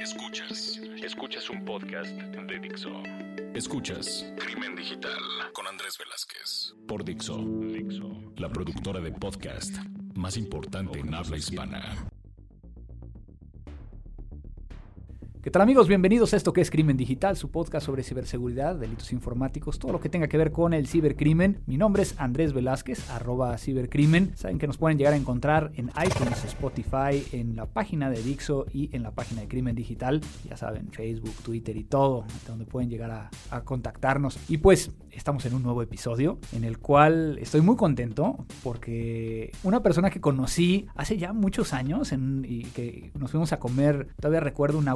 Escuchas. Escuchas un podcast de Dixo. Escuchas Crimen Digital con Andrés Velázquez. Por Dixo. Dixo. La productora de podcast más importante en habla hispana. ¿Qué tal amigos? Bienvenidos a esto que es Crimen Digital, su podcast sobre ciberseguridad, delitos informáticos, todo lo que tenga que ver con el cibercrimen. Mi nombre es Andrés Velázquez, arroba cibercrimen. Saben que nos pueden llegar a encontrar en iTunes, Spotify, en la página de Dixo y en la página de Crimen Digital. Ya saben, Facebook, Twitter y todo, donde pueden llegar a, contactarnos. Y pues estamos en un nuevo episodio en el cual estoy muy contento porque una persona que conocí hace ya muchos años y que nos fuimos a comer, todavía recuerdo un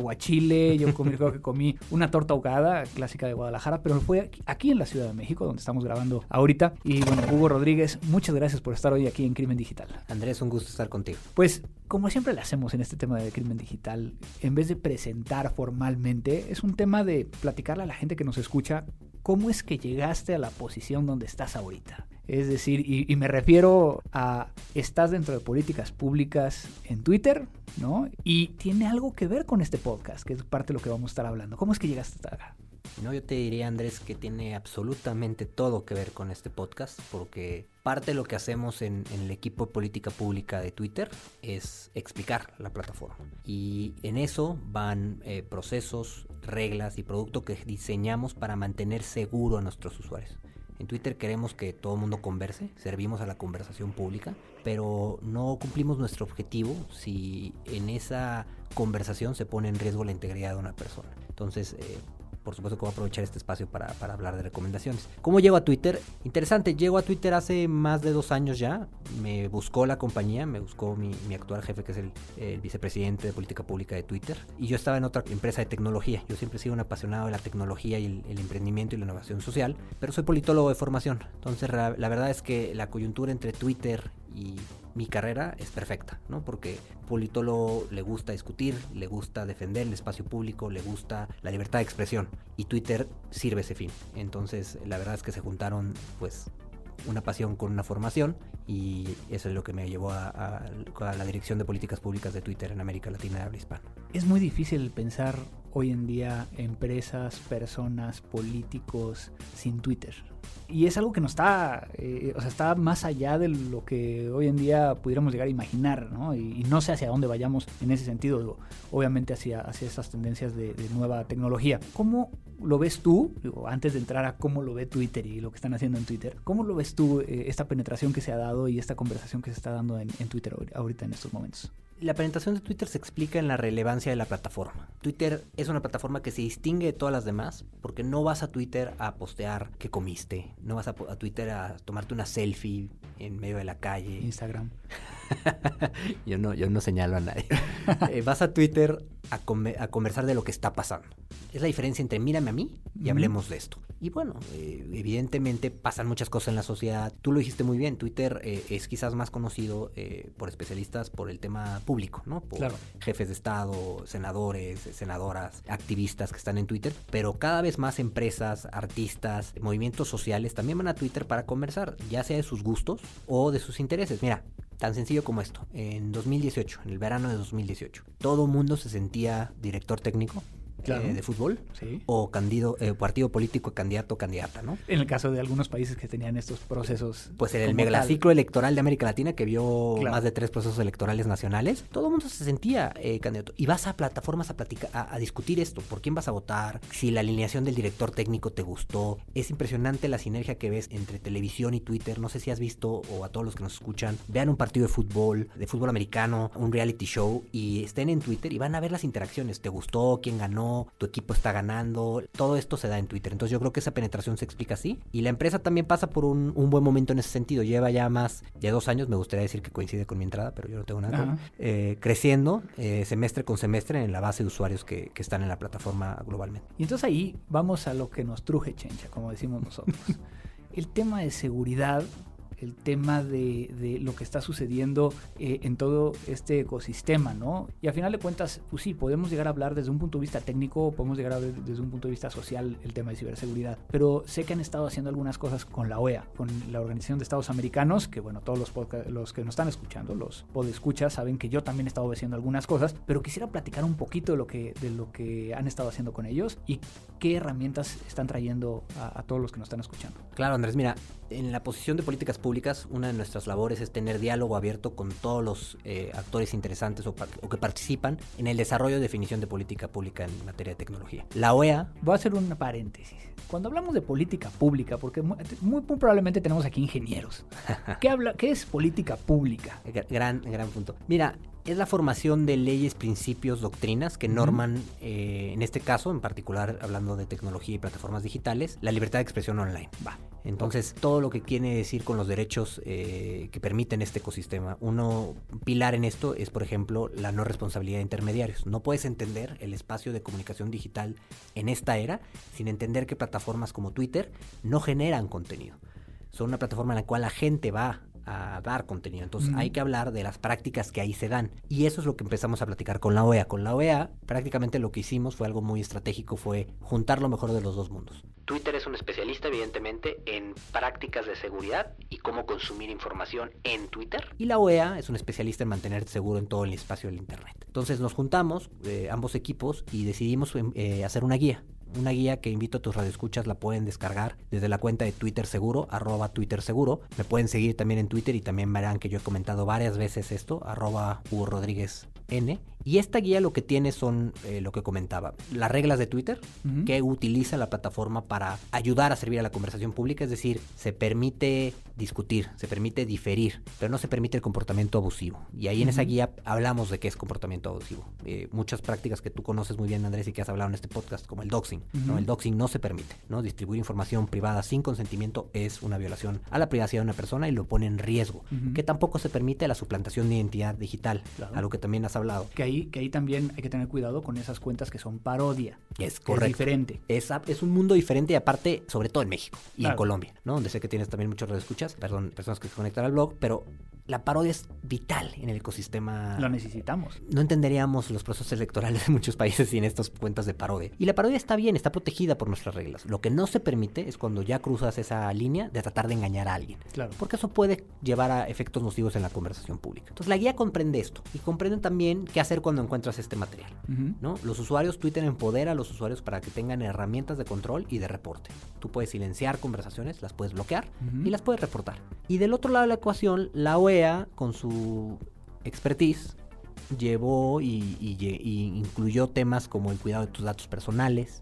yo comí, creo que comí una torta ahogada clásica de Guadalajara, pero fue aquí en la Ciudad de México donde estamos grabando ahorita. Y bueno, Hugo Rodríguez, muchas gracias por estar hoy aquí en Crimen Digital. Andrés, un gusto estar contigo. Pues como siempre le hacemos en este tema de crimen digital, en vez de presentar formalmente, es un tema de platicarle a la gente que nos escucha cómo es que llegaste a la posición donde estás ahorita. Es decir, y, me refiero a, estás dentro de políticas públicas en Twitter, ¿no? Y tiene algo que ver con este podcast, que es parte de lo que vamos a estar hablando. ¿Cómo es que llegaste hasta acá? No, yo te diría, Andrés, que tiene absolutamente todo que ver con este podcast, porque parte de lo que hacemos en, en, el equipo de política pública de Twitter es explicar la plataforma. Y en eso van eh, procesos, reglas y producto que diseñamos para mantener seguro a nuestros usuarios. En Twitter queremos que todo el mundo converse, servimos a la conversación pública, pero no cumplimos nuestro objetivo si en esa conversación se pone en riesgo la integridad de una persona. Entonces, eh, por supuesto que voy a aprovechar este espacio para, para, hablar de recomendaciones. ¿Cómo llego a Twitter? Interesante, llego a Twitter hace más de dos años ya. Me buscó la compañía, me buscó mi, actual jefe, que es el, vicepresidente de política pública de Twitter. Y yo estaba en otra empresa de tecnología. Yo siempre he sido un apasionado de la tecnología y el, el emprendimiento y la innovación social, pero soy politólogo de formación. Entonces, la verdad es que la coyuntura entre Twitter y mi carrera es perfecta, ¿no? Porque politólogo le gusta discutir, le gusta defender el espacio público, le gusta la libertad de expresión y Twitter sirve ese fin. Entonces, la verdad es que se juntaron, pues, una pasión con una formación y eso es lo que me llevó a, la dirección de políticas públicas de Twitter en América Latina y habla. Es muy difícil pensar hoy en día empresas, personas, políticos sin Twitter. Y es algo que no está, eh, o sea, está más allá de lo que hoy en día pudiéramos llegar a imaginar, ¿no? Y, no sé hacia dónde vayamos en ese sentido, obviamente hacia, hacia esas tendencias de, de, nueva tecnología. ¿Cómo lo ves tú, digo, antes de entrar a cómo lo ve Twitter y lo que están haciendo en Twitter, cómo lo ves tú eh, esta penetración que se ha dado y esta conversación que se está dando en, en Twitter ahorita en estos momentos? La penetración de Twitter se explica en la relevancia de la plataforma. Twitter es una plataforma que se distingue de todas las demás porque no vas a Twitter a postear que comiste, no vas a, a Twitter a tomarte una selfie en medio de la calle. Instagram. yo, no, yo no señalo a nadie. eh, vas a Twitter a, come, a, conversar de lo que está pasando. Es la diferencia entre mírame a mí y hablemos de esto. Y bueno, eh, evidentemente pasan muchas cosas en la sociedad. Tú lo dijiste muy bien, Twitter eh, es quizás más conocido eh, por especialistas por el tema público, ¿no? Por claro. jefes de Estado, senadores, senadoras, activistas que están en Twitter. Pero cada vez más empresas, artistas, movimientos sociales también van a Twitter para conversar, ya sea de sus gustos o de sus intereses. Mira, Tan sencillo como esto. En 2018, en el verano de 2018, todo mundo se sentía director técnico claro. eh, de fútbol sí. o candido, eh, partido político, candidato candidata, ¿no? En el caso de algunos países que tenían estos procesos. Pues en el megaciclo electoral de América Latina, que vio claro. más de tres procesos electorales nacionales, todo el mundo se sentía eh, candidato. Y vas a plataformas a, platicar, a, a, discutir esto, por quién vas a votar, si la alineación del director técnico te gustó. Es impresionante la sinergia que ves entre televisión y Twitter. No sé si has visto, o a todos los que nos escuchan, vean un partido de fútbol, de fútbol americano, un reality show, y estén en Twitter y van a ver las interacciones. ¿Te gustó? ¿Quién ganó? ¿Tu equipo está ganando? Todo esto se da en Twitter. Entonces yo creo que esa penetración se explica así. Y la empresa también pasa por un, un buen momento en ese sentido. Lleva ya más de dos años, me gustaría decir que coincide con mi entrada, pero yo no tengo nada. Eh, creciendo eh, semestre con semestre en la base de usuarios que, que, están en la plataforma globalmente. Y entonces ahí vamos a lo que nos truje, chencha, como decimos nosotros. El tema de seguridad el tema de, lo que está sucediendo eh, en todo este ecosistema, ¿no? Y al final de cuentas, pues sí, podemos llegar a hablar desde un punto de vista técnico, podemos llegar a ver desde un punto de vista social el tema de ciberseguridad, pero sé que han estado haciendo algunas cosas con la OEA, con la Organización de Estados Americanos, que bueno, todos los, los que nos están escuchando, los podescuchas, saben que yo también he estado haciendo algunas cosas, pero quisiera platicar un poquito de lo que, de lo que han estado haciendo con ellos y qué herramientas están trayendo a, todos los que nos están escuchando. Claro, Andrés, mira, en la posición de políticas públicas, una de nuestras labores es tener diálogo abierto con todos los eh, actores interesantes o, que participan en el desarrollo y definición de política pública en materia de tecnología. La OEA... Voy a hacer un paréntesis. Cuando hablamos de política pública, porque muy, muy probablemente tenemos aquí ingenieros, ¿qué, habla, ¿qué es política pública? Gran, gran punto. Mira, es la formación de leyes, principios, doctrinas que norman, eh, en este caso, en particular hablando de tecnología y plataformas digitales, la libertad de expresión online. Va. Entonces, todo lo que quiere decir con los derechos eh, que permiten este ecosistema. Uno pilar en esto es, por ejemplo, la no responsabilidad de intermediarios. No puedes entender el espacio de comunicación digital en esta era sin entender que plataformas como Twitter no generan contenido. Son una plataforma en la cual la gente va a dar contenido. Entonces hay que hablar de las prácticas que ahí se dan. Y eso es lo que empezamos a platicar con la OEA. Con la OEA prácticamente lo que hicimos fue algo muy estratégico, fue juntar lo mejor de los dos mundos. Twitter es un especialista, evidentemente, en prácticas de seguridad y cómo consumir información en Twitter. Y la OEA es un especialista en mantener seguro en todo el espacio del Internet. Entonces nos juntamos, eh, ambos equipos, y decidimos em, eh, hacer una guía una guía que invito a tus radioescuchas, la pueden descargar desde la cuenta de Twitter Seguro, arroba Twitter Seguro. Me pueden seguir también en Twitter y también verán que yo he comentado varias veces esto, arroba Hugo Rodríguez N. Y esta guía lo que tiene son eh, lo que comentaba, las reglas de Twitter que utiliza la plataforma para ayudar a servir a la conversación pública, es decir, se permite discutir, se permite diferir, pero no se permite el comportamiento abusivo. Y ahí en esa guía hablamos de qué es comportamiento abusivo. Eh, muchas prácticas que tú conoces muy bien, Andrés, y que has hablado en este podcast, como el doxing. ¿no? El doxing no se permite. ¿no? Distribuir información privada sin consentimiento es una violación a la privacidad de una persona y lo pone en riesgo. Que tampoco se permite la suplantación de identidad digital, algo que también has hablado. Que ahí, que ahí también hay que tener cuidado con esas cuentas que son parodia. Es correcto. Es diferente. Es, es un mundo diferente y aparte, sobre todo en México y en Colombia, ¿no? Donde sé que tienes también muchos escuchas, perdón, personas que se conectan al blog, pero la parodia es vital en el ecosistema. Lo necesitamos. No entenderíamos los procesos electorales de muchos países sin estas cuentas de parodia. Y la parodia está bien, está protegida por nuestras reglas. Lo que no se permite es cuando ya cruzas esa línea de tratar de engañar a alguien. Claro. Porque eso puede llevar a efectos nocivos en la conversación pública. Entonces la guía comprende esto y comprende también qué hacer cuando encuentras este material. ¿no? Los usuarios, Twitter empodera a los usuarios para que tengan herramientas de control y de reporte. Tú puedes silenciar conversaciones, las puedes bloquear y las puedes reportar. Y del otro lado de la ecuación, la OEA, con su expertise, llevó y, incluyó temas como el cuidado de tus datos personales,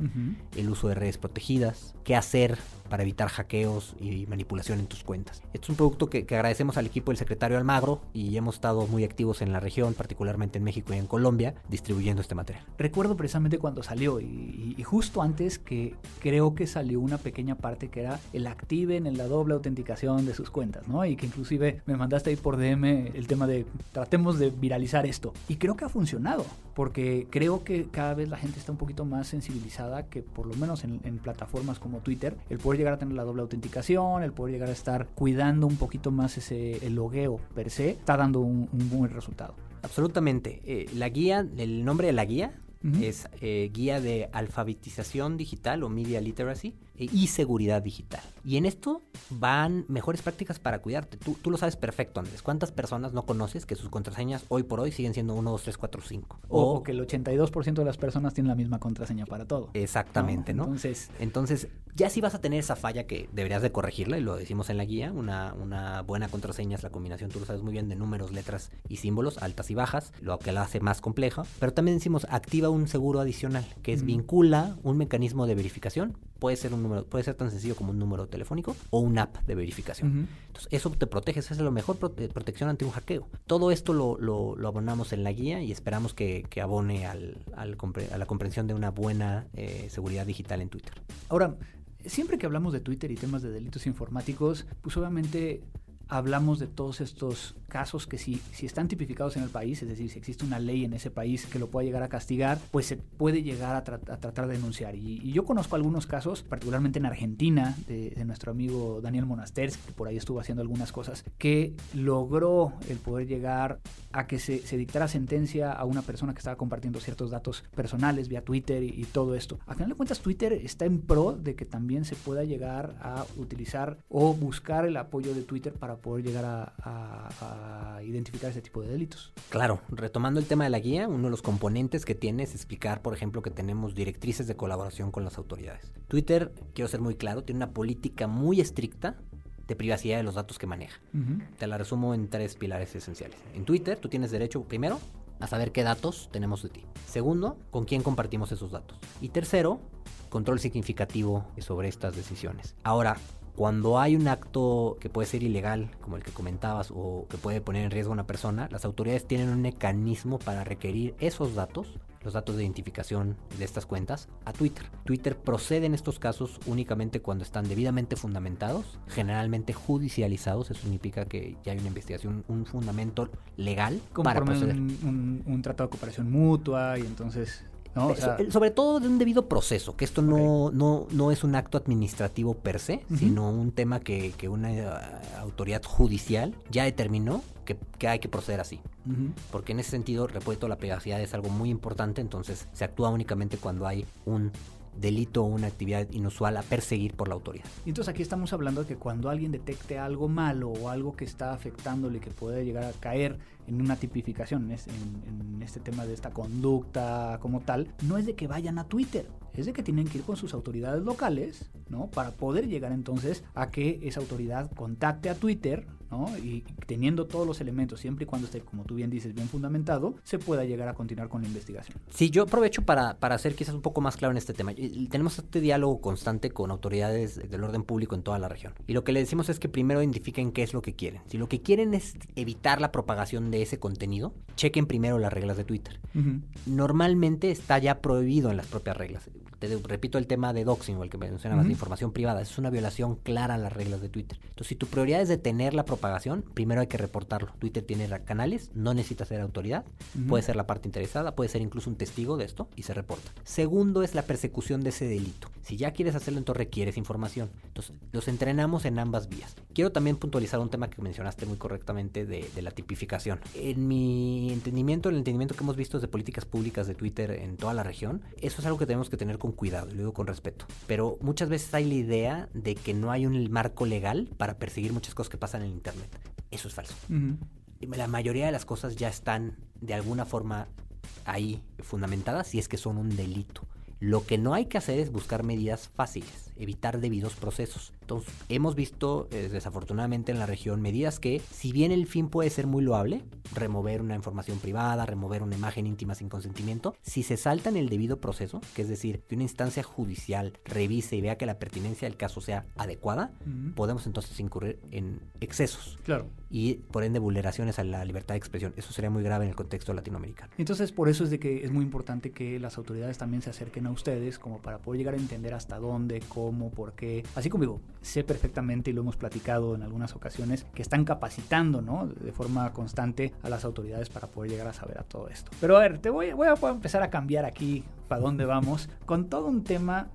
el uso de redes protegidas, qué hacer para evitar hackeos y manipulación en tus cuentas. Este es un producto que, agradecemos al equipo del secretario Almagro y hemos estado muy activos en la región, particularmente en México y en Colombia, distribuyendo este material. Recuerdo precisamente cuando salió y, justo antes que creo que salió una pequeña parte que era el activen en la doble autenticación de sus cuentas, ¿no? Y que inclusive me mandaste ahí por DM el tema de tratemos de viralizar esto. Y creo que ha funcionado, porque creo que cada vez la gente está un poquito más sensibilizada que por lo menos en, en plataformas como Twitter, el poder llegar a tener la doble autenticación, el poder llegar a estar cuidando un poquito más ese el logueo per se, está dando un, buen resultado. Absolutamente. Eh, la guía, el nombre de la guía es eh, guía de alfabetización digital o media literacy y seguridad digital. Y en esto van mejores prácticas para cuidarte. Tú, tú, lo sabes perfecto, Andrés. ¿Cuántas personas no conoces que sus contraseñas hoy por hoy siguen siendo 1, 2, 3, 4, 5? O, que el 82% de las personas tienen la misma contraseña para todo. Exactamente, ¿no? Entonces, Entonces, ya si vas a tener esa falla que deberías de corregirla, y lo decimos en la guía, una, una buena contraseña es la combinación, tú lo sabes muy bien, de números, letras y símbolos, altas y bajas, lo que la hace más compleja. Pero también decimos, activa un seguro adicional, que es vincula un mecanismo de verificación puede ser un número, puede ser tan sencillo como un número telefónico o una app de verificación. Entonces, eso te protege, esa es la mejor protección ante un hackeo. Todo esto lo, lo, abonamos en la guía y esperamos que, que abone al, al, a la comprensión de una buena eh, seguridad digital en Twitter. Ahora, siempre que hablamos de Twitter y temas de delitos informáticos, pues obviamente hablamos de todos estos casos que si, si están tipificados en el país, es decir, si existe una ley en ese país que lo pueda llegar a castigar, pues se puede llegar a, tratar de denunciar. Y, yo conozco algunos casos, particularmente en Argentina, de, nuestro amigo Daniel Monasters, que por ahí estuvo haciendo algunas cosas, que logró el poder llegar a que se, dictara sentencia a una persona que estaba compartiendo ciertos datos personales vía Twitter y, todo esto. A final de cuentas, Twitter está en pro de que también se pueda llegar a utilizar o buscar el apoyo de Twitter para poder llegar a, identificar ese tipo de delitos. Claro, retomando el tema de la guía, uno de los componentes que tiene es explicar, por ejemplo, que tenemos directrices de colaboración con las autoridades. Twitter, quiero ser muy claro, tiene una política muy estricta de privacidad de los datos que maneja. Te la resumo en tres pilares esenciales. En Twitter, tú tienes derecho, primero, a saber qué datos tenemos de ti. Segundo, con quién compartimos esos datos. Y tercero, control significativo sobre estas decisiones. Ahora, cuando hay un acto que puede ser ilegal, como el que comentabas, o que puede poner en riesgo a una persona, las autoridades tienen un mecanismo para requerir esos datos, los datos de identificación de estas cuentas, a Twitter. Twitter procede en estos casos únicamente cuando están debidamente fundamentados, generalmente judicializados, eso significa que ya hay una investigación, un fundamento legal para proceder. Un, un tratado de cooperación mutua y entonces sobre todo de un debido proceso, que esto no, no, no es un acto administrativo per se, sino un tema que, una eh, autoridad judicial ya determinó que, hay que proceder así. Porque en ese sentido, repuesto, la privacidad es algo muy importante, entonces se actúa únicamente cuando hay un delito o una actividad inusual a perseguir por la autoridad. Entonces aquí estamos hablando de que cuando alguien detecte algo malo o algo que está afectándole, que puede llegar a caer en una tipificación, en, en este tema de esta conducta como tal, no es de que vayan a Twitter, es de que tienen que ir con sus autoridades locales, ¿no? Para poder llegar entonces a que esa autoridad contacte a Twitter, ¿no? Y teniendo todos los elementos, siempre y cuando esté, como tú bien dices, bien fundamentado, se pueda llegar a continuar con la investigación. Sí, yo aprovecho para, para ser quizás un poco más claro en este tema. Tenemos este diálogo constante con autoridades del orden público en toda la región. Y lo que le decimos es que primero identifiquen qué es lo que quieren. Si lo que quieren es evitar la propagación de ese contenido, chequen primero las reglas de Twitter. Normalmente está ya prohibido en las propias reglas te repito el tema de doxing o el que mencionabas, de información privada, es una violación clara a las reglas de Twitter. Entonces, si tu prioridad es detener la propagación, primero hay que reportarlo. Twitter tiene canales, no necesita ser autoridad, puede ser la parte interesada, puede ser incluso un testigo de esto y se reporta. Segundo es la persecución de ese delito. Si ya quieres hacerlo, entonces requieres información. Entonces, los entrenamos en ambas vías. Quiero también puntualizar un tema que mencionaste muy correctamente de, de la tipificación. En mi entendimiento, el entendimiento que hemos visto de políticas públicas de Twitter en toda la región, eso es algo que tenemos que tener con cuidado, y lo digo con respeto. Pero muchas veces hay la idea de que no hay un marco legal para perseguir muchas cosas que pasan en Internet. Eso es falso. La mayoría de las cosas ya están de alguna forma ahí fundamentadas y es que son un delito. Lo que no hay que hacer es buscar medidas fáciles, evitar debidos procesos. Entonces, hemos visto eh, desafortunadamente en la región medidas que, si bien el fin puede ser muy loable, remover una información privada, remover una imagen íntima sin consentimiento, si se salta en el debido proceso, que es decir, que una instancia judicial revise y vea que la pertinencia del caso sea adecuada, podemos entonces incurrir en excesos. Claro. Y por ende vulneraciones a la libertad de expresión. Eso sería muy grave en el contexto latinoamericano. Entonces, por eso es de que es muy importante que las autoridades también se acerquen a ustedes como para poder llegar a entender hasta dónde, cómo, por qué. Así como digo, sé perfectamente y lo hemos platicado en algunas ocasiones que están capacitando, ¿no? De forma constante a las autoridades para poder llegar a saber a todo esto. Pero a ver, te voy, voy, a, empezar a cambiar aquí para dónde vamos con todo un tema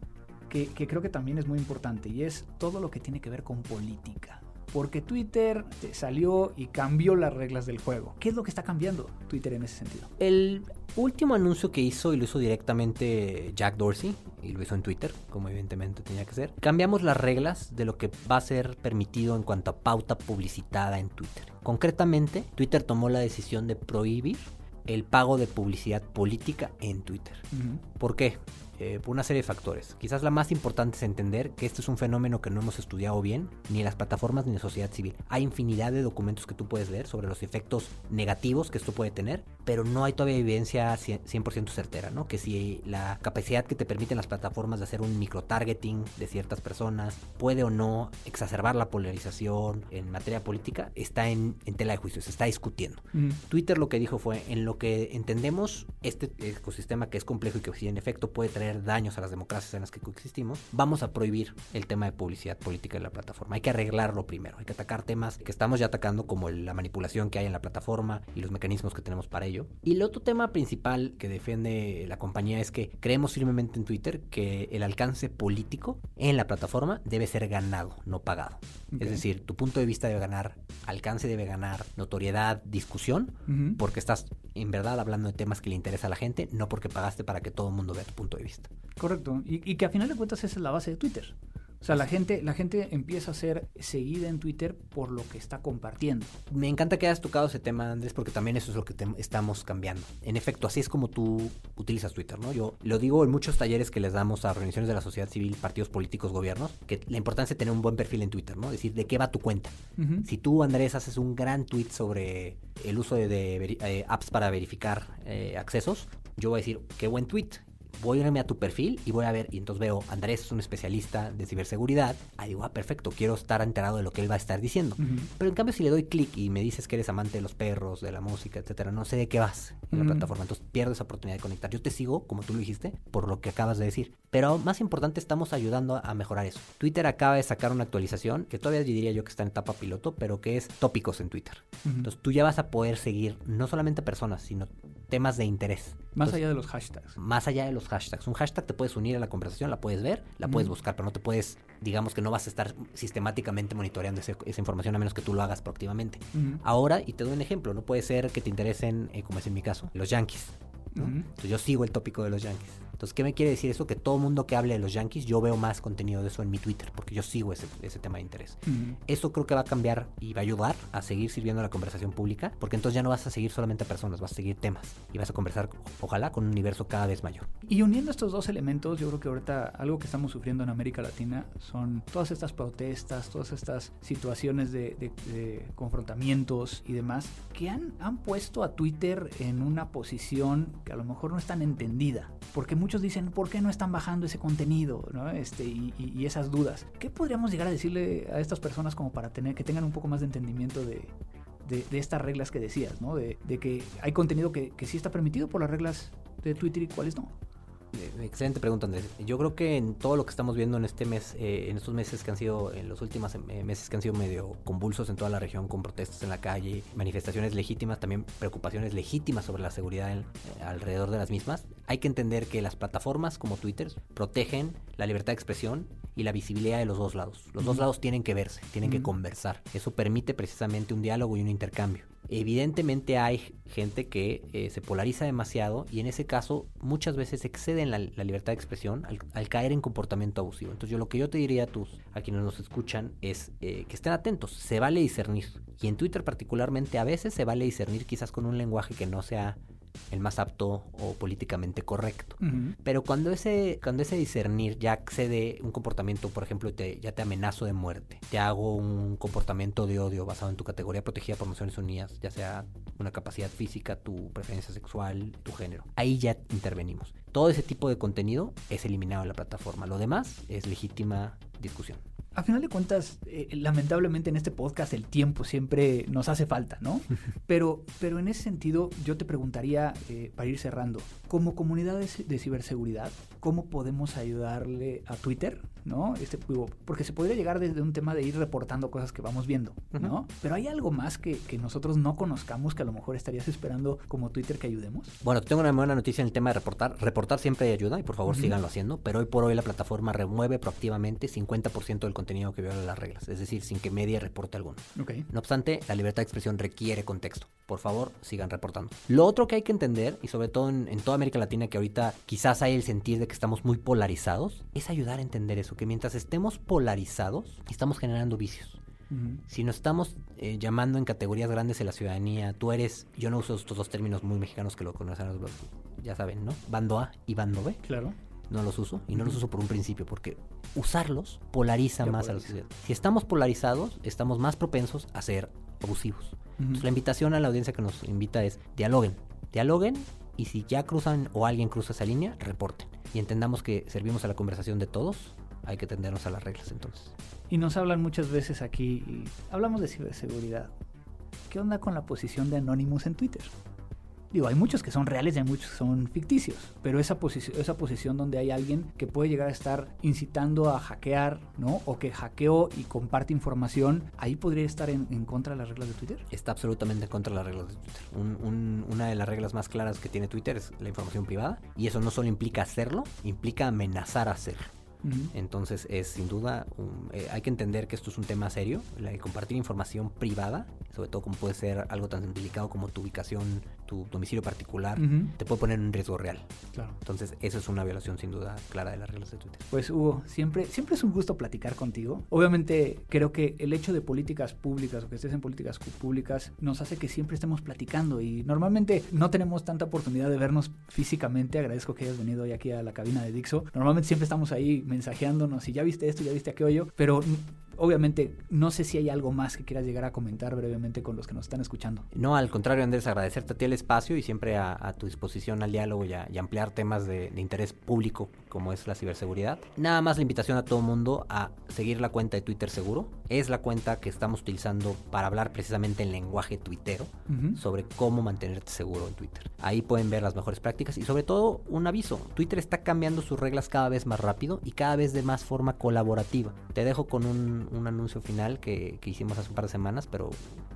que, que creo que también es muy importante y es todo lo que tiene que ver con política porque Twitter salió y cambió las reglas del juego. ¿Qué es lo que está cambiando Twitter en ese sentido? El último anuncio que hizo y lo hizo directamente Jack Dorsey y lo hizo en Twitter, como evidentemente tenía que ser. Cambiamos las reglas de lo que va a ser permitido en cuanto a pauta publicitada en Twitter. Concretamente, Twitter tomó la decisión de prohibir el pago de publicidad política en Twitter. ¿Por qué? Eh, por una serie de factores. Quizás la más importante es entender que este es un fenómeno que no hemos estudiado bien, ni en las plataformas ni en la sociedad civil. Hay infinidad de documentos que tú puedes leer sobre los efectos negativos que esto puede tener, pero no hay todavía evidencia 100% certera, ¿no? Que si la capacidad que te permiten las plataformas de hacer un microtargeting de ciertas personas puede o no exacerbar la polarización en materia política, está en, tela de juicio, se está discutiendo. Twitter lo que dijo fue, en lo que entendemos, este ecosistema que es complejo y que si en efecto puede traer daños a las democracias en las que coexistimos, vamos a prohibir el tema de publicidad política en la plataforma. Hay que arreglarlo primero, hay que atacar temas que estamos ya atacando como la manipulación que hay en la plataforma y los mecanismos que tenemos para ello. Y el otro tema principal que defiende la compañía es que creemos firmemente en Twitter que el alcance político en la plataforma debe ser ganado, no pagado. Es decir, tu punto de vista debe ganar alcance, debe ganar notoriedad, discusión, porque estás en verdad hablando de temas que le interesa a la gente, no porque pagaste para que todo el mundo vea tu punto de vista. Correcto. Y, y que a final de cuentas esa es la base de Twitter. O sea, la gente, la gente empieza a ser seguida en Twitter por lo que está compartiendo. Me encanta que hayas tocado ese tema, Andrés, porque también eso es lo que estamos cambiando. En efecto, así es como tú utilizas Twitter, ¿no? Yo lo digo en muchos talleres que les damos a organizaciones de la sociedad civil, partidos políticos, gobiernos, que la importancia de tener un buen perfil en Twitter, ¿no? Es decir, ¿de qué va tu cuenta? Si tú, Andrés, haces un gran tweet sobre el uso de, eh, apps para verificar eh, accesos, yo voy a decir, qué buen tweet voy a irme a tu perfil y voy a ver, y entonces veo, Andrés es un especialista de ciberseguridad. Ahí digo, ah, perfecto, quiero estar enterado de lo que él va a estar diciendo. Pero en cambio, si le doy clic y me dices que eres amante de los perros, de la música, etcétera, no sé de qué vas en la plataforma. Entonces pierdo esa oportunidad de conectar. Yo te sigo, como tú lo dijiste, por lo que acabas de decir. Pero más importante, estamos ayudando a mejorar eso. Twitter acaba de sacar una actualización que todavía diría yo que está en etapa piloto, pero que es tópicos en Twitter. Entonces tú ya vas a poder seguir no solamente personas, sino temas de interés. Más allá de los hashtags. Más allá de los hashtags. Un hashtag te puedes unir a la conversación, la puedes ver, la puedes buscar, pero no te puedes, digamos que no vas a estar sistemáticamente monitoreando esa información a menos que tú lo hagas proactivamente. Ahora, y te doy un ejemplo, no puede ser que te interesen, eh, como es en mi caso, los Yankees. Entonces yo sigo el tópico de los Yankees. Entonces, ¿qué me quiere decir eso? Que todo mundo que hable de los Yankees, yo veo más contenido de eso en mi Twitter, porque yo sigo ese, tema de interés. Eso creo que va a cambiar y va a ayudar a seguir sirviendo la conversación pública, porque entonces ya no vas a seguir solamente a personas, vas a seguir temas y vas a conversar, ojalá, con un universo cada vez mayor. Y uniendo estos dos elementos, yo creo que ahorita algo que estamos sufriendo en América Latina son todas estas protestas, todas estas situaciones de, confrontamientos y demás, que han, han puesto a Twitter en una posición que a lo mejor no es tan entendida, porque muchos dicen, ¿por qué no están bajando ese contenido? ¿no? Este, y, esas dudas. ¿Qué podríamos llegar a decirle a estas personas como para tener que tengan un poco más de entendimiento de, de, estas reglas que decías, ¿no? De, que hay contenido que, que sí está permitido por las reglas de Twitter y cuáles no. Eh, excelente pregunta, Andrés. Yo creo que en todo lo que estamos viendo en este mes, eh, en estos meses que han sido, en los últimos eh, meses que han sido medio convulsos en toda la región, con protestas en la calle, manifestaciones legítimas, también preocupaciones legítimas sobre la seguridad alrededor de las mismas, hay que entender que las plataformas como Twitter protegen la libertad de expresión y la visibilidad de los dos lados. Los dos lados tienen que verse, tienen que conversar. Eso permite precisamente un diálogo y un intercambio. Evidentemente hay gente que eh, se polariza demasiado y en ese caso muchas veces exceden la, libertad de expresión al, caer en comportamiento abusivo. Entonces yo lo que yo te diría a, tus, a quienes nos escuchan es eh, que estén atentos, se vale discernir. Y en Twitter particularmente a veces se vale discernir quizás con un lenguaje que no sea el más apto o políticamente correcto. Pero cuando ese, cuando ese discernir ya accede un comportamiento, por ejemplo, te, ya te amenazo de muerte, te hago un comportamiento de odio basado en tu categoría protegida por Naciones Unidas, ya sea una capacidad física, tu preferencia sexual, tu género. Ahí ya intervenimos. Todo ese tipo de contenido es eliminado de la plataforma. Lo demás es legítima discusión a final de cuentas, eh, lamentablemente en este podcast el tiempo siempre nos hace falta, ¿no? Pero, pero en ese sentido, yo te preguntaría, eh, para ir cerrando, como comunidad de, ciberseguridad, ¿cómo podemos ayudarle a Twitter, ¿no? Este, porque se podría llegar desde un tema de ir reportando cosas que vamos viendo, ¿no? Pero hay algo más que, que, nosotros no conozcamos que a lo mejor estarías esperando como Twitter que ayudemos. Bueno, tengo una buena noticia en el tema de reportar. Reportar siempre ayuda y por favor síganlo haciendo, pero hoy por hoy la plataforma remueve proactivamente 50% del contenido que viola las reglas, es decir, sin que media reporte alguno. No obstante, la libertad de expresión requiere contexto. Por favor, sigan reportando. Lo otro que hay que entender, y sobre todo en, toda América Latina, que ahorita quizás hay el sentir de que estamos muy polarizados, es ayudar a entender eso, que mientras estemos polarizados, estamos generando vicios. Si nos estamos eh, llamando en categorías grandes de la ciudadanía, tú eres, yo no uso estos dos términos muy mexicanos que lo conocen los, ya saben, ¿no? Bando A y bando B. Claro no los uso y no los uso por un principio, porque usarlos polariza más a la sociedad. Si estamos polarizados, estamos más propensos a ser abusivos. Entonces, la invitación a la audiencia que nos invita es dialoguen, dialoguen y si ya cruzan o alguien cruza esa línea, reporten. Y entendamos que servimos a la conversación de todos, hay que tendernos a las reglas entonces. Y nos hablan muchas veces aquí, hablamos de ciberseguridad. ¿Qué onda con la posición de Anonymous en Twitter? Digo, hay muchos que son reales y hay muchos que son ficticios, pero esa, posición esa posición donde hay alguien que puede llegar a estar incitando a hackear, ¿no? O que hackeó y comparte información, ahí podría estar en, contra de las reglas de Twitter. Está absolutamente en contra de las reglas de Twitter. una de las reglas más claras que tiene Twitter es la información privada y eso no solo implica hacerlo, implica amenazar a hacerlo. Entonces es sin duda, eh, hay que entender que esto es un tema serio, compartir información privada, sobre todo como puede ser algo tan delicado como tu ubicación, tu domicilio particular, te puede poner en riesgo real. Claro. Entonces eso es una violación sin duda clara de las reglas de Twitter. Pues Hugo, siempre, siempre es un gusto platicar contigo. Obviamente creo que el hecho de políticas públicas o que estés en políticas públicas nos hace que siempre estemos platicando y normalmente no tenemos tanta oportunidad de vernos físicamente. Agradezco que hayas venido hoy aquí a la cabina de Dixo. Normalmente siempre estamos ahí mensajeándonos y ya viste esto, ya viste aquello, pero obviamente no sé si hay algo más que quieras llegar a comentar brevemente con los que nos están escuchando. No, al contrario, Andrés, agradecerte a ti el espacio y siempre a, tu disposición al diálogo y, a, ampliar temas de, interés público como es la ciberseguridad. Nada más la invitación a todo mundo a seguir la cuenta de Twitter Seguro. Es la cuenta que estamos utilizando para hablar precisamente en lenguaje tuitero sobre cómo mantenerte seguro en Twitter. Ahí pueden ver las mejores prácticas y sobre todo un aviso. Twitter está cambiando sus reglas cada vez más rápido y cada vez de más forma colaborativa. Te dejo con un, anuncio final que, hicimos hace un par de semanas, pero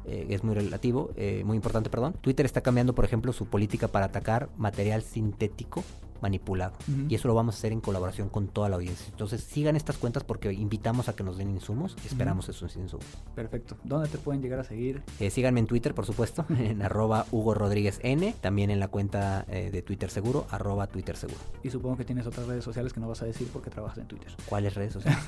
eh, es muy relativo, eh, muy importante, perdón. Twitter está cambiando, por ejemplo, su política para atacar material sintético manipulado. Y eso lo vamos a hacer en colaboración con toda la audiencia. Entonces sigan estas cuentas porque invitamos a que nos den insumos y esperamos esos insumos. Perfecto. ¿Dónde te pueden llegar a seguir? Eh, síganme en Twitter, por supuesto, en arroba Hugo Rodríguez N, también en la cuenta eh, de Twitter Seguro, arroba Twitter Seguro. Y supongo que tienes otras redes sociales que no vas a decir porque trabajas en Twitter. ¿Cuáles redes sociales?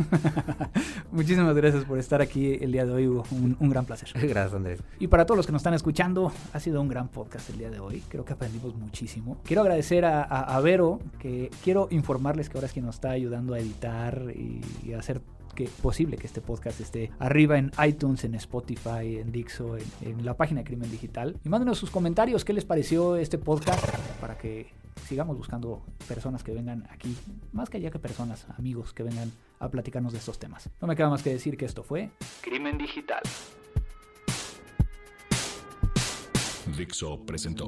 Muchísimas gracias por estar aquí el día de hoy, Hugo. Un, un gran placer. gracias, Andrés. Y para todos los que nos están escuchando, ha sido un gran podcast el día de hoy. Creo que aprendimos muchísimo. Quiero agradecer a, a, a Vero, que quiero informarles que ahora es quien nos está ayudando a editar y, a hacer que posible que este podcast esté arriba en iTunes, en Spotify, en Dixo, en, la página de Crimen Digital. Y mándenos sus comentarios, qué les pareció este podcast para que sigamos buscando personas que vengan aquí, más que allá que personas, amigos que vengan a platicarnos de estos temas. No me queda más que decir que esto fue Crimen Digital. Dixo presentó